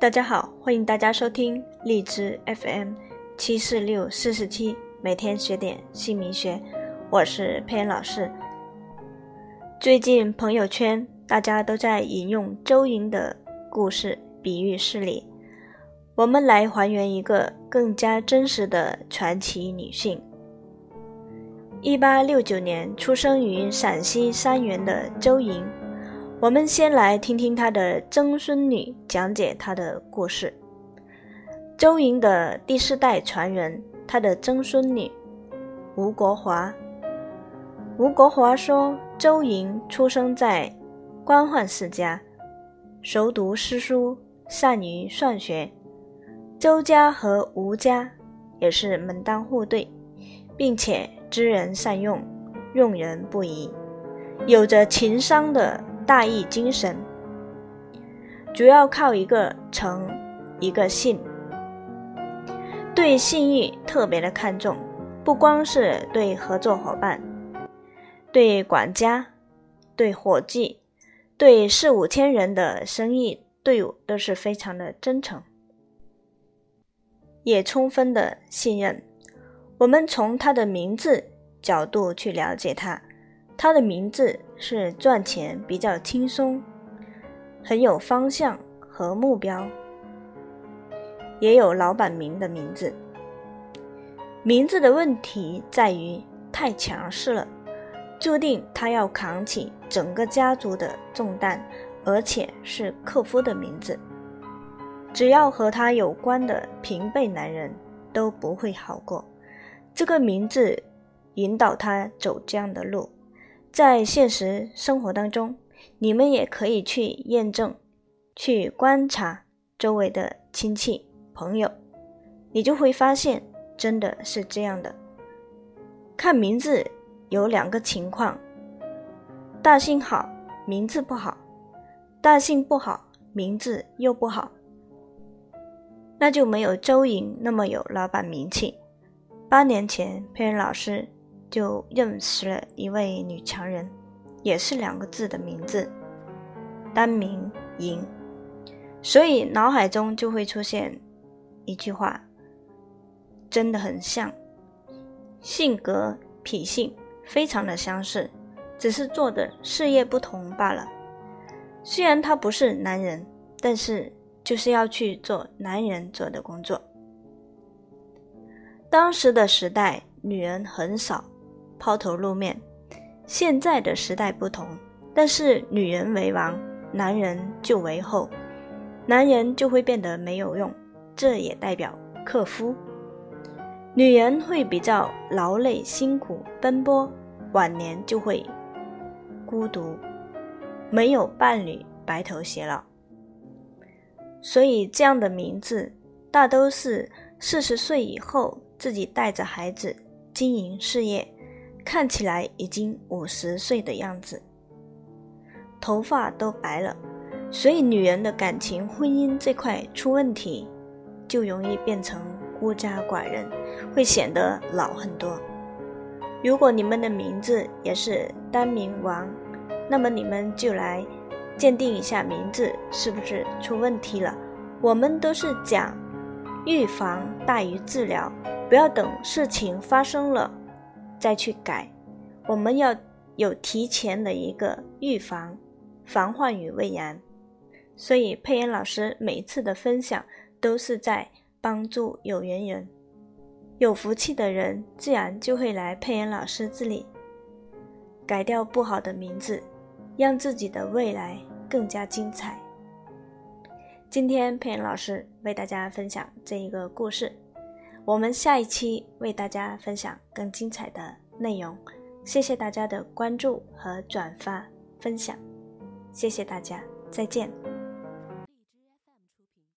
大家好，欢迎大家收听荔枝 FM 七四六四四七，每天学点姓名学，我是佩恩老师。最近朋友圈大家都在引用周莹的故事比喻事例，我们来还原一个更加真实的传奇女性。一八六九年出生于陕西三原的周莹。我们先来听听他的曾孙女讲解他的故事。周莹的第四代传人，他的曾孙女吴国华。吴国华说，周莹出生在官宦世家，熟读诗书，善于算学。周家和吴家也是门当户对，并且知人善用，用人不疑，有着情商的。大义精神主要靠一个诚，一个信。对信誉特别的看重，不光是对合作伙伴，对管家、对伙计、对四五千人的生意队伍都是非常的真诚，也充分的信任。我们从他的名字角度去了解他。他的名字是赚钱比较轻松，很有方向和目标，也有老板名的名字。名字的问题在于太强势了，注定他要扛起整个家族的重担，而且是克夫的名字。只要和他有关的平辈男人都不会好过。这个名字引导他走这样的路。在现实生活当中，你们也可以去验证、去观察周围的亲戚朋友，你就会发现真的是这样的。看名字有两个情况：大姓好，名字不好；大姓不好，名字又不好，那就没有周莹那么有老板名气。八年前，佩恩老师。就认识了一位女强人，也是两个字的名字，单名莹，所以脑海中就会出现一句话，真的很像，性格脾性非常的相似，只是做的事业不同罢了。虽然他不是男人，但是就是要去做男人做的工作。当时的时代，女人很少。抛头露面，现在的时代不同，但是女人为王，男人就为后，男人就会变得没有用，这也代表克夫。女人会比较劳累、辛苦、奔波，晚年就会孤独，没有伴侣，白头偕老。所以这样的名字，大都是四十岁以后自己带着孩子经营事业。看起来已经五十岁的样子，头发都白了，所以女人的感情、婚姻这块出问题，就容易变成孤家寡人，会显得老很多。如果你们的名字也是单名王，那么你们就来鉴定一下名字是不是出问题了。我们都是讲预防大于治疗，不要等事情发生了。再去改，我们要有提前的一个预防，防患于未然。所以佩恩老师每次的分享都是在帮助有缘人，有福气的人自然就会来佩恩老师这里，改掉不好的名字，让自己的未来更加精彩。今天佩恩老师为大家分享这一个故事。我们下一期为大家分享更精彩的内容，谢谢大家的关注和转发分享，谢谢大家，再见。